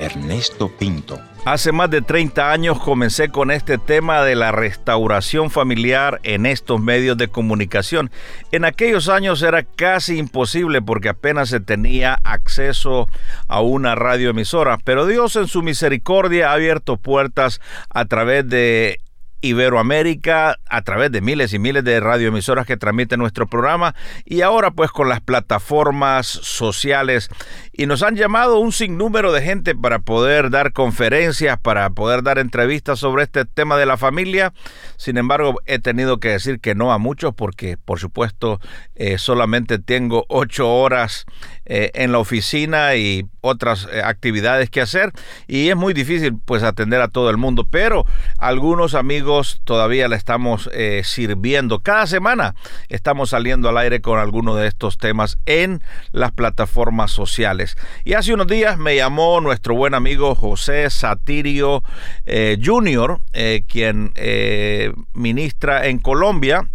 Ernesto Pinto. Hace más de 30 años comencé con este tema de la restauración familiar en estos medios de comunicación. En aquellos años era casi imposible porque apenas se tenía acceso a una radioemisora, pero Dios en su misericordia ha abierto puertas a través de Iberoamérica a través de miles y miles de radioemisoras que transmiten nuestro programa y ahora pues con las plataformas sociales. Y nos han llamado un sinnúmero de gente para poder dar conferencias, para poder dar entrevistas sobre este tema de la familia. Sin embargo, he tenido que decir que no a muchos porque por supuesto eh, solamente tengo ocho horas eh, en la oficina y otras eh, actividades que hacer. Y es muy difícil pues atender a todo el mundo, pero algunos amigos todavía le estamos sirviendo. Cada semana estamos saliendo al aire con algunos de estos temas en las plataformas sociales. Y hace unos días me llamó nuestro buen amigo José Satirio eh, Jr., eh, quien eh, ministra en Colombia.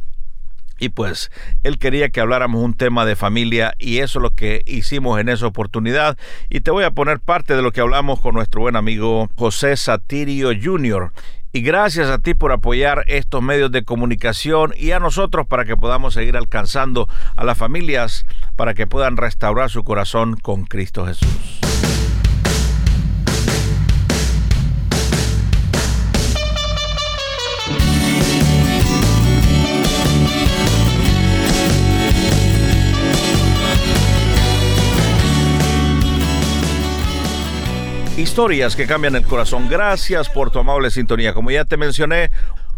Y pues él quería que habláramos un tema de familia y eso es lo que hicimos en esa oportunidad. Y te voy a poner parte de lo que hablamos con nuestro buen amigo José Satirio Jr. Y gracias a ti por apoyar estos medios de comunicación y a nosotros para que podamos seguir alcanzando a las familias para que puedan restaurar su corazón con Cristo Jesús. Historias que cambian el corazón. Gracias por tu amable sintonía. Como ya te mencioné,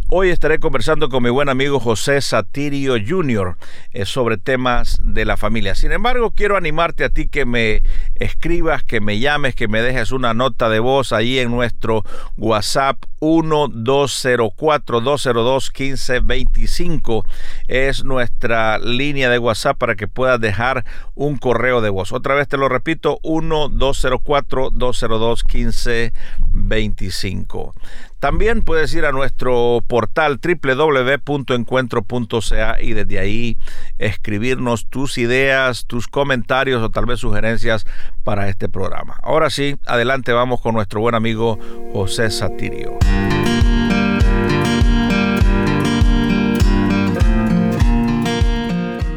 Hoy estaré conversando con mi buen amigo José Satirio Jr. Eh, sobre temas de la familia. Sin embargo, quiero animarte a ti que me escribas, que me llames, que me dejes una nota de voz ahí en nuestro WhatsApp 1204-202-1525. Es nuestra línea de WhatsApp para que puedas dejar un correo de voz. Otra vez te lo repito, 1204-202-1525. También puedes ir a nuestro portal www.encuentro.ca y desde ahí escribirnos tus ideas, tus comentarios o tal vez sugerencias para este programa. Ahora sí, adelante vamos con nuestro buen amigo José Satirio.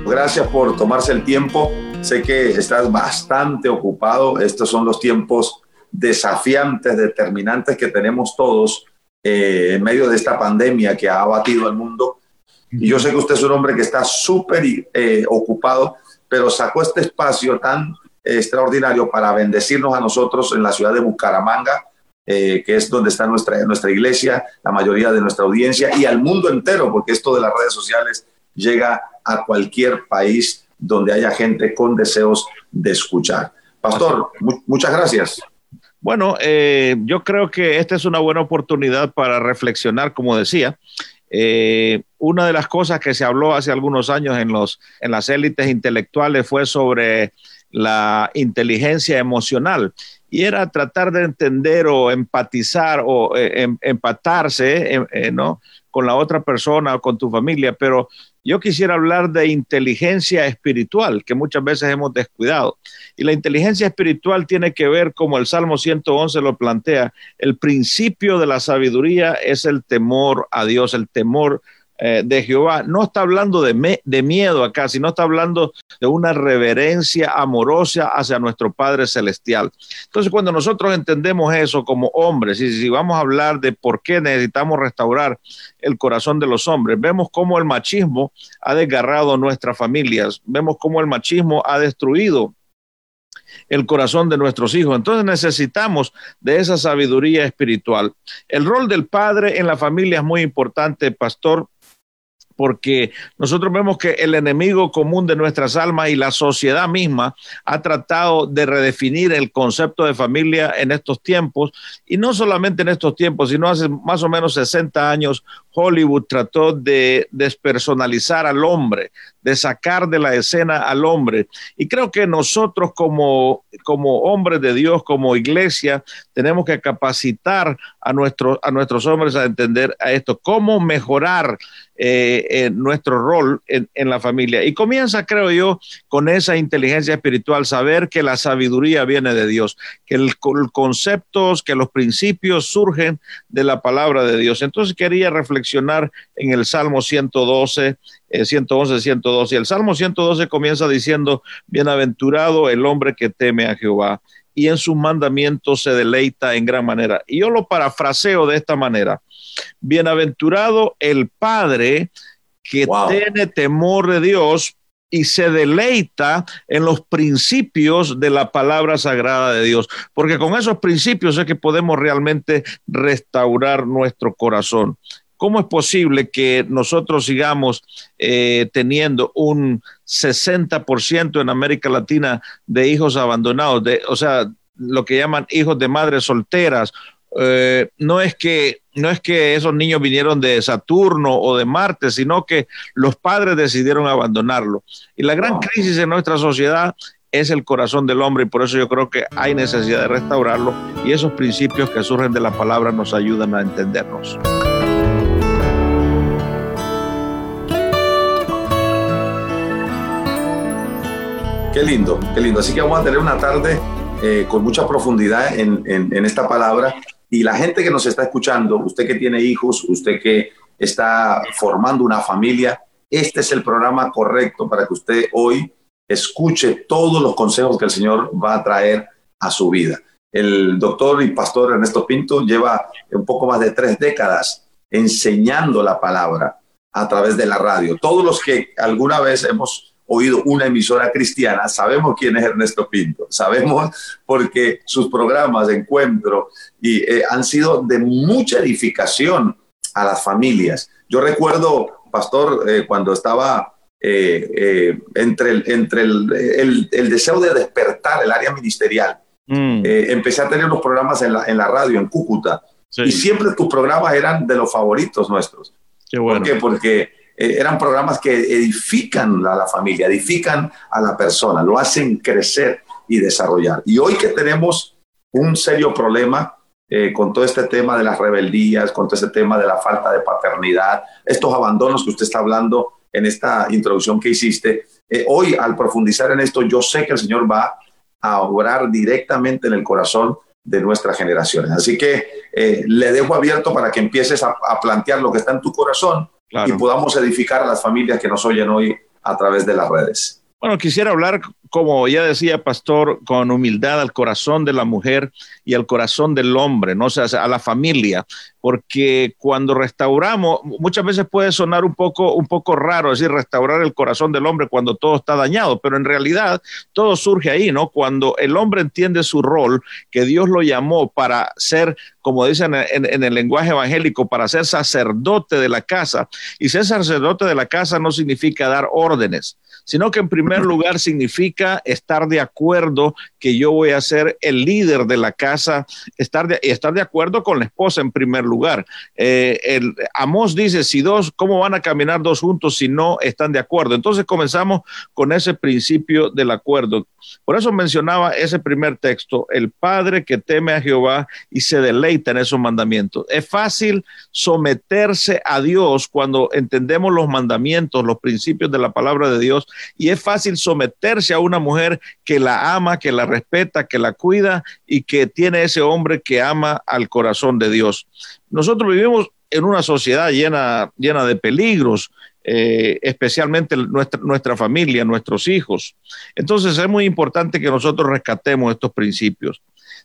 Gracias por tomarse el tiempo. Sé que estás bastante ocupado. Estos son los tiempos desafiantes, determinantes que tenemos todos eh, en medio de esta pandemia que ha abatido al mundo. Y yo sé que usted es un hombre que está súper eh, ocupado, pero sacó este espacio tan extraordinario para bendecirnos a nosotros en la ciudad de Bucaramanga, eh, que es donde está nuestra, nuestra iglesia, la mayoría de nuestra audiencia, y al mundo entero, porque esto de las redes sociales llega a cualquier país donde haya gente con deseos de escuchar. Pastor, muchas gracias. Bueno, eh, yo creo que esta es una buena oportunidad para reflexionar, como decía. Eh, una de las cosas que se habló hace algunos años en, los, en las élites intelectuales fue sobre la inteligencia emocional y era tratar de entender o empatizar o eh, em, empatarse ¿no? Con la otra persona o con tu familia, pero yo quisiera hablar de inteligencia espiritual, que muchas veces hemos descuidado. Y la inteligencia espiritual tiene que ver, como el Salmo 111 lo plantea, el principio de la sabiduría es el temor a Dios, el temor eh, de Jehová. No está hablando de, de miedo acá, sino está hablando de una reverencia amorosa hacia nuestro Padre Celestial. Entonces, cuando nosotros entendemos eso como hombres, y si vamos a hablar de por qué necesitamos restaurar el corazón de los hombres, vemos cómo el machismo ha desgarrado nuestras familias, vemos cómo el machismo ha destruido el corazón de nuestros hijos. Entonces necesitamos de esa sabiduría espiritual. El rol del padre en la familia es muy importante, pastor porque nosotros vemos que el enemigo común de nuestras almas y la sociedad misma ha tratado de redefinir el concepto de familia en estos tiempos, y no solamente en estos tiempos, sino hace más o menos 60 años Hollywood trató de despersonalizar al hombre, de sacar de la escena al hombre. Y creo que nosotros como, como hombres de Dios, como iglesia, tenemos que capacitar a, nuestros a nuestros hombres a entender a esto, cómo mejorar eh, nuestro rol en, la familia. Y comienza, creo yo, con esa inteligencia espiritual, saber que la sabiduría viene de Dios, que el, conceptos, que los principios surgen de la palabra de Dios. Entonces quería reflexionar en el Salmo 112, 111, 112. Y el Salmo 112 comienza diciendo, bienaventurado el hombre que teme a Jehová y en sus mandamientos se deleita en gran manera. Y yo lo parafraseo de esta manera. Bienaventurado el Padre que tiene temor de Dios y se deleita en los principios de la palabra sagrada de Dios, porque con esos principios es que podemos realmente restaurar nuestro corazón. ¿Cómo es posible que nosotros sigamos eh, teniendo un 60% en América Latina de hijos abandonados, de, o sea, lo que llaman hijos de madres solteras? Eh, no es que no es que esos niños vinieron de Saturno o de Marte, sino que los padres decidieron abandonarlo. Y la gran crisis en nuestra sociedad es el corazón del hombre y por eso yo creo que hay necesidad de restaurarlo y esos principios que surgen de la palabra nos ayudan a entendernos. Qué lindo, qué lindo. Así que vamos a tener una tarde eh, con mucha profundidad en, en, esta palabra. Y la gente que nos está escuchando, usted que tiene hijos, usted que está formando una familia, este es el programa correcto para que usted hoy escuche todos los consejos que el Señor va a traer a su vida. El doctor y pastor Ernesto Pinto lleva un poco más de tres décadas enseñando la palabra a través de la radio. Todos los que alguna vez hemos oído una emisora cristiana, sabemos quién es Ernesto Pinto, sabemos porque sus programas de encuentro y, eh, han sido de mucha edificación a las familias. Yo recuerdo, pastor, eh, cuando estaba eh, entre, el, entre el, el, deseo de despertar el área ministerial, mm. empecé a tener los programas en la, en la radio, en Cúcuta, y siempre tus programas eran de los favoritos nuestros. Qué bueno. ¿Por qué? Porque eh, eran programas que edifican a la familia, edifican a la persona, lo hacen crecer y desarrollar. Y hoy que tenemos un serio problema eh, con todo este tema de las rebeldías, con todo este tema de la falta de paternidad, estos abandonos que usted está hablando en esta introducción que hiciste, eh, hoy al profundizar en esto, yo sé que el Señor va a obrar directamente en el corazón de nuestras generaciones. Así que le dejo abierto para que empieces a, a plantear lo que está en tu corazón y podamos edificar a las familias que nos oyen hoy a través de las redes. Bueno, quisiera hablar, como ya decía Pastor, con humildad al corazón de la mujer y al corazón del hombre, no o sea, a la familia, porque cuando restauramos, muchas veces puede sonar un poco, un poco raro decir restaurar el corazón del hombre cuando todo está dañado, pero en realidad todo surge ahí, ¿no? Cuando el hombre entiende su rol, que Dios lo llamó para ser, como dicen en, en el lenguaje evangélico, para ser sacerdote de la casa, y ser sacerdote de la casa no significa dar órdenes sino que en primer lugar significa estar de acuerdo que yo voy a ser el líder de la casa, estar de, estar de acuerdo con la esposa en primer lugar. Eh, Amos dice, si dos, ¿cómo van a caminar dos juntos si no están de acuerdo? Entonces comenzamos con ese principio del acuerdo. Por eso mencionaba ese primer texto, el Padre que teme a Jehová y se deleita en esos mandamientos. Es fácil someterse a Dios cuando entendemos los mandamientos, los principios de la palabra de Dios, y es fácil someterse a mujer que la ama, que la respeta, que la cuida y que tiene ese hombre que ama al corazón de Dios. Nosotros vivimos en una sociedad llena, llena de peligros, eh, especialmente nuestra, nuestra familia, nuestros hijos. Entonces es muy importante que nosotros rescatemos estos principios.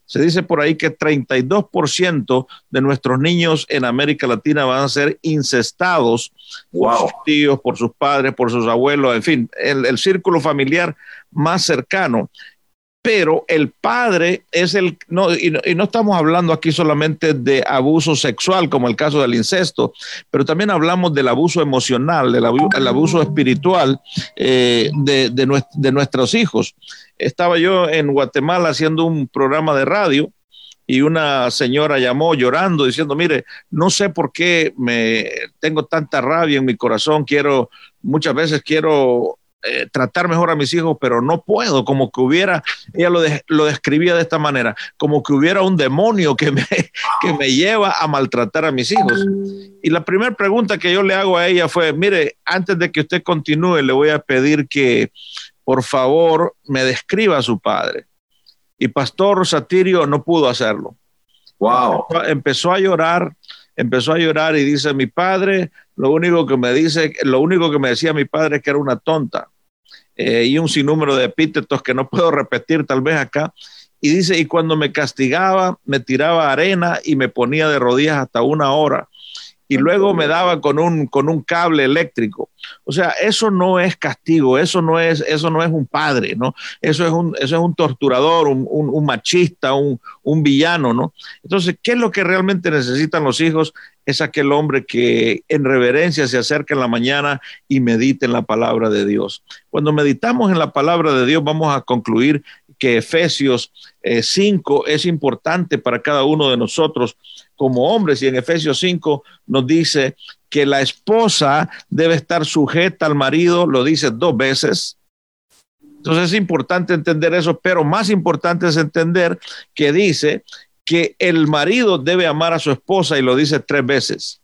Se dice por ahí que 32% de nuestros niños en América Latina van a ser incestados por sus tíos, por sus padres, por sus abuelos, en fin, el círculo familiar más cercano pero el padre es el, no, y, no, estamos hablando aquí solamente de abuso sexual, como el caso del incesto, pero también hablamos del abuso emocional, del abuso, espiritual eh, de, de, nuestros hijos. Estaba yo en Guatemala haciendo un programa de radio y una señora llamó llorando diciendo, mire, no sé por qué me tengo tanta rabia en mi corazón, quiero, muchas veces quiero eh, tratar mejor a mis hijos, pero no puedo, como que hubiera, ella lo, lo, describía de esta manera, como que hubiera un demonio que me, que me lleva a maltratar a mis hijos. Y la primera pregunta que yo le hago a ella fue, mire, antes de que usted continúe, le voy a pedir que por favor me describa a su padre. Y Pastor Satirio no pudo hacerlo. Wow. Empezó a llorar, empezó a llorar y dice, mi padre, lo único que me dice, lo único que me decía mi padre es que era una tonta. Eh, y un sinnúmero de epítetos que no puedo repetir tal vez acá. Y dice, y cuando me castigaba, me tiraba arena y me ponía de rodillas hasta una hora y luego me daba con un, con un cable eléctrico. O sea, eso no es castigo, eso no es, eso no es un padre, ¿no? Eso es un, eso es un torturador, un, un, machista, un, un, villano, ¿no? Entonces, ¿qué es lo que realmente necesitan los hijos? Es aquel hombre que en reverencia se acerca en la mañana y medite en la palabra de Dios. Cuando meditamos en la palabra de Dios, vamos a concluir que Efesios 5 eh, es importante para cada uno de nosotros como hombres y en Efesios 5 nos dice que la esposa debe estar sujeta al marido, lo dice dos veces. Entonces es importante entender eso, pero más importante es entender que dice que el marido debe amar a su esposa y lo dice tres veces.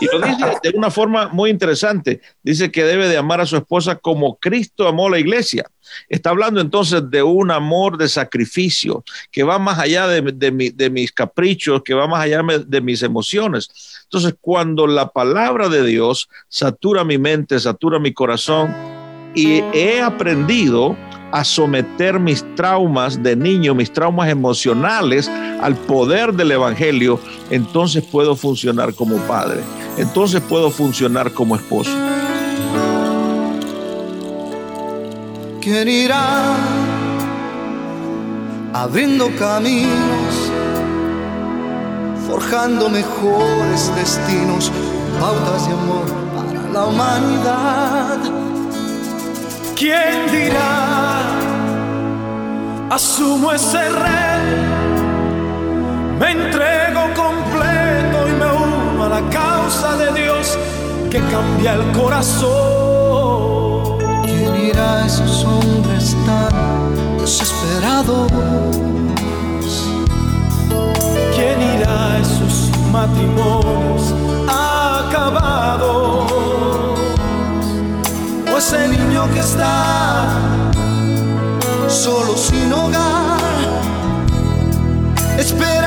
Y lo dice de una forma muy interesante. Dice que debe de amar a su esposa como Cristo amó a la iglesia. Está hablando entonces de un amor de sacrificio que va más allá de, de mis caprichos, que va más allá de mis emociones. Entonces, cuando la palabra de Dios satura mi mente, satura mi corazón, y he aprendido a someter mis traumas de niño, mis traumas emocionales al poder del Evangelio, entonces puedo funcionar como padre, entonces puedo funcionar como esposo. ¿Quién irá abriendo caminos, forjando mejores destinos, pautas de amor para la humanidad? ¿Quién dirá? Asumo ese rey, me entrego completo y me uno a la causa de Dios que cambia el corazón. ¿Quién irá a esos hombres tan desesperados? ¿Quién irá a esos matrimonios acabados? Ese niño que está solo sin hogar, esperando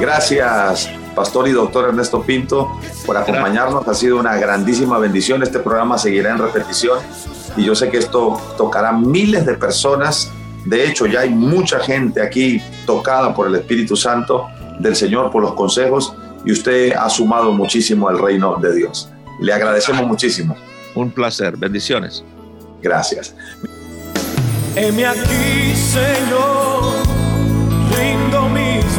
Gracias, pastor y doctor Ernesto Pinto, por acompañarnos. Ha sido una grandísima bendición. Este programa seguirá en repetición y yo sé que esto tocará miles de personas. De hecho, ya hay mucha gente aquí tocada por el Espíritu Santo del Señor, por los consejos, y usted ha sumado muchísimo al reino de Dios. Le agradecemos muchísimo. Un placer. Bendiciones. Gracias. aquí, Señor,